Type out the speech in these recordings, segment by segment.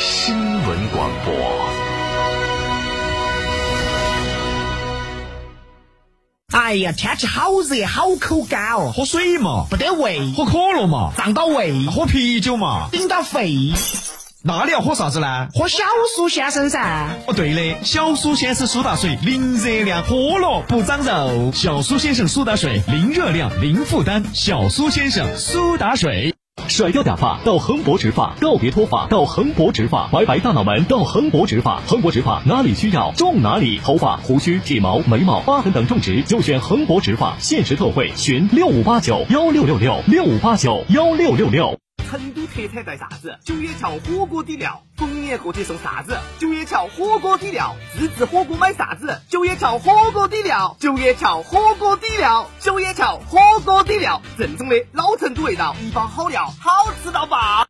新闻广播。哎呀，天气好热，好口干哦，喝水嘛，不得胃，喝可乐嘛，胀到胃，喝啤酒嘛，顶到肺。那你要喝啥子呢？喝小苏先生噻。哦，对的，小苏先生苏打水，零热量，喝了不长肉。小苏先生苏打水，零热量，零负担。小苏先生苏打水。甩掉假发到恒博植发，告别脱发到恒博植发，拜拜大脑门到恒博植发，恒博植发哪里需要？种哪里，头发、胡须、体毛、眉毛、疤痕等种植就选恒博植发，限时特惠，询六五八九幺六六六六五八九幺六六六。成都特产带啥子？九眼桥火锅底料，逢年过节送啥子？九眼桥火锅底料，自制火锅买啥子？九眼桥火锅底料，九眼桥火锅底料，九眼桥火锅底料，正宗的老成都味道，一包好料，好吃到爆！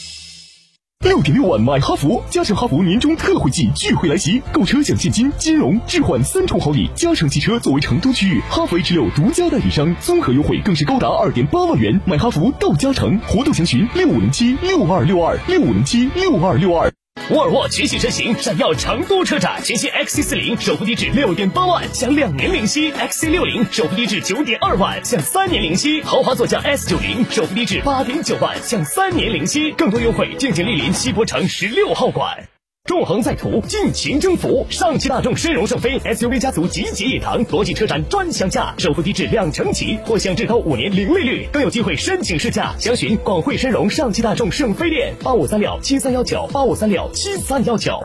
六点六万买哈弗，加诚哈弗年终特惠季钜惠来袭，购车享现金、金融、置换三重好礼。加诚汽车作为成都区域哈弗 H 六独家代理商，综合优惠更是高达二点八万元。买哈弗到加诚，活动详询六五零七六二六二六五零七六二六二。沃尔沃全系车型闪耀成都车展，全新 XC 四零首付低至六点八万，享两年零息；XC 六零首付低至九点二万，享三年零息；豪华座驾 S 九零首付低至八点九万，享三年零息。更多优惠，敬请莅临西博城十六号馆。纵横在途，尽情征服。上汽大众深荣圣飞 SUV 家族集结一堂，国际车展专享价，首付低至两成起，或享至高五年零利率，更有机会申请试驾。详询广汇深荣上汽大众圣飞店八五三六七三幺九八五三六七三幺九。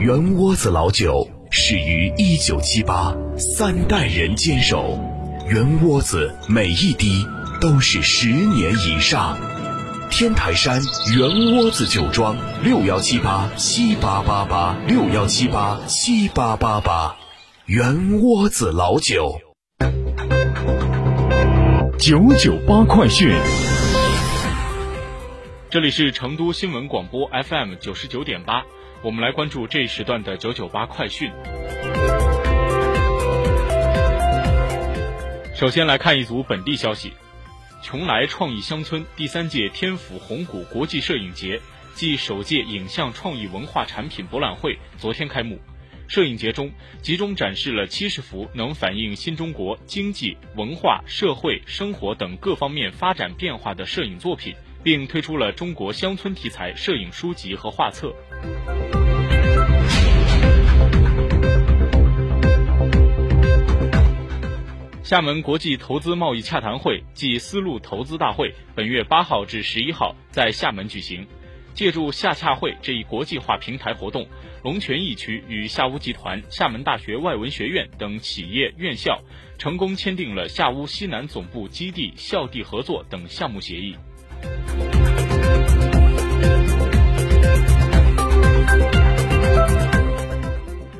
圆窝子老酒始于一九七八，三代人坚守，圆窝子每一滴都是十年以上。天台山圆窝子酒庄六幺七八七八八八六幺七八七八八八，圆窝子老酒。九九八快讯。这里是成都新闻广播 FM 九十九点八，我们来关注这一时段的九九八快讯。首先来看一组本地消息。邛崃创意乡村第三届天府红谷国际摄影节暨首届影像创意文化产品博览会昨天开幕。摄影节中集中展示了七十幅能反映新中国经济、文化、社会、生活等各方面发展变化的摄影作品，并推出了中国乡村题材摄影书籍和画册。厦门国际投资贸易洽谈会暨丝路投资大会本月八号至十一号在厦门举行。借助厦洽会这一国际化平台活动，龙泉驿区与厦屋集团、厦门大学外文学院等企业院校成功签订了厦屋西南总部基地校地合作等项目协议。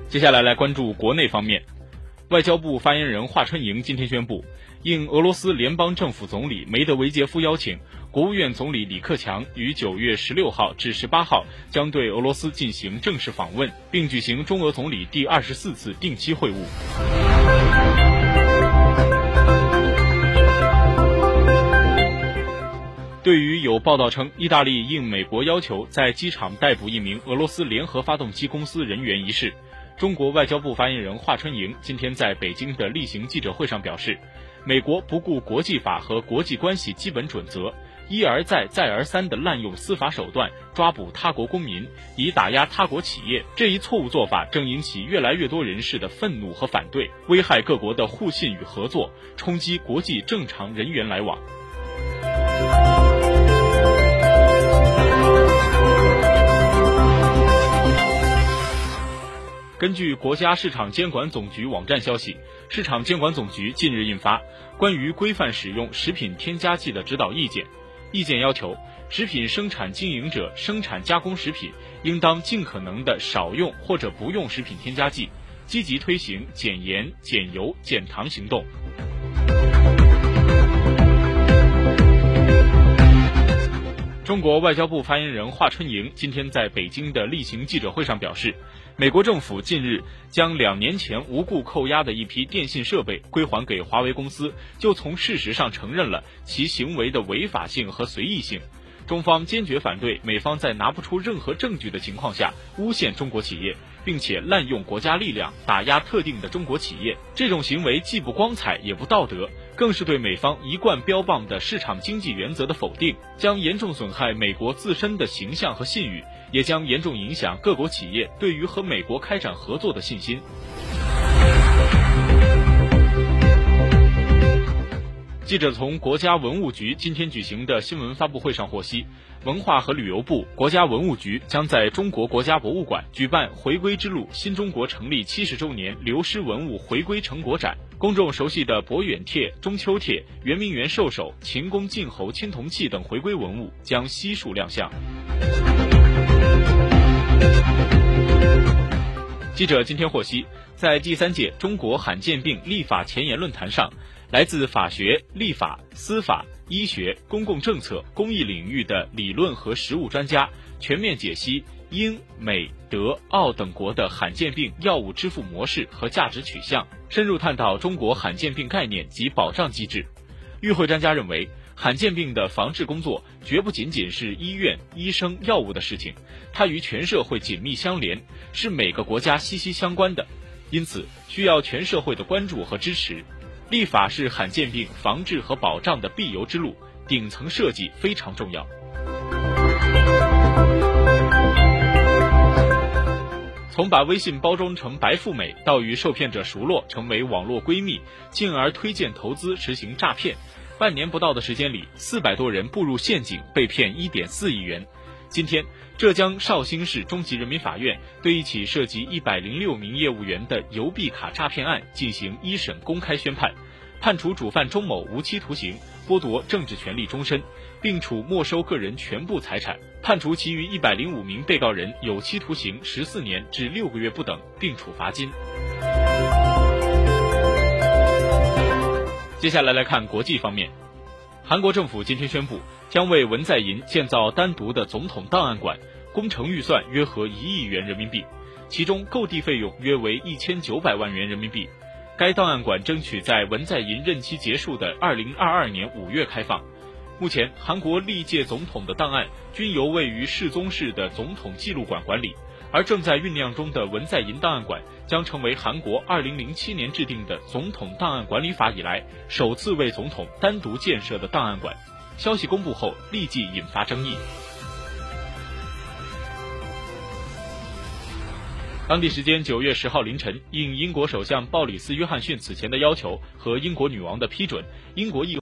接下来来关注国内方面。外交部发言人华春莹今天宣布，应俄罗斯联邦政府总理梅德韦杰夫邀请，国务院总理李克强于九月十六号至十八号将对俄罗斯进行正式访问，并举行中俄总理第二十四次定期会晤。对于有报道称意大利应美国要求在机场逮捕一名俄罗斯联合发动机公司人员一事，中国外交部发言人华春莹今天在北京的例行记者会上表示，美国不顾国际法和国际关系基本准则，一而再、再而三地滥用司法手段抓捕他国公民，以打压他国企业。这一错误做法正引起越来越多人士的愤怒和反对，危害各国的互信与合作，冲击国际正常人员来往。根据国家市场监管总局网站消息，市场监管总局近日印发《关于规范使用食品添加剂的指导意见》，意见要求，食品生产经营者生产加工食品应当尽可能的少用或者不用食品添加剂，积极推行减盐、减油、减糖行动。中国外交部发言人华春莹今天在北京的例行记者会上表示，美国政府近日将两年前无故扣押的一批电信设备归还给华为公司，就从事实上承认了其行为的违法性和随意性。中方坚决反对美方在拿不出任何证据的情况下诬陷中国企业，并且滥用国家力量打压特定的中国企业。这种行为既不光彩也不道德，更是对美方一贯标榜的市场经济原则的否定，将严重损害美国自身的形象和信誉，也将严重影响各国企业对于和美国开展合作的信心。记者从国家文物局今天举行的新闻发布会上获悉，文化和旅游部、国家文物局将在中国国家博物馆举办“回归之路：新中国成立七十周年流失文物回归成果展”。公众熟悉的博远帖、中秋帖、圆明园兽首、秦宫晋侯青铜器等回归文物将悉数亮相。记者今天获悉，在第三届中国罕见病立法前沿论坛上。来自法学、立法、司法、医学、公共政策、公益领域的理论和实务专家，全面解析英、美、德、澳等国的罕见病药物支付模式和价值取向，深入探讨中国罕见病概念及保障机制。与会专家认为，罕见病的防治工作绝不仅仅是医院、医生、药物的事情，它与全社会紧密相连，是每个国家息息相关的，因此需要全社会的关注和支持。立法是罕见病防治和保障的必由之路，顶层设计非常重要。从把微信包装成白富美，到与受骗者熟络，成为网络闺蜜，进而推荐投资，实行诈骗，半年不到的时间里，四百多人步入陷阱，被骗一点四亿元。今天，浙江绍兴市中级人民法院对一起涉及一百零六名业务员的邮币卡诈骗案进行一审公开宣判，判处主犯钟某无期徒刑，剥夺政治权利终身，并处没收个人全部财产；判处其余一百零五名被告人有期徒刑十四年至六个月不等，并处罚金。接下来来看国际方面。韩国政府今天宣布，将为文在寅建造单独的总统档案馆，工程预算约合一亿元人民币，其中购地费用约为一千九百万元人民币。该档案馆争取在文在寅任期结束的二零二二年五月开放。目前，韩国历届总统的档案均由位于世宗市的总统记录馆管理。而正在酝酿中的文在寅档案馆将成为韩国2007年制定的总统档案管理法以来首次为总统单独建设的档案馆。消息公布后，立即引发争议。当地时间九月十号凌晨，应英国首相鲍里斯·约翰逊此前的要求和英国女王的批准，英国议。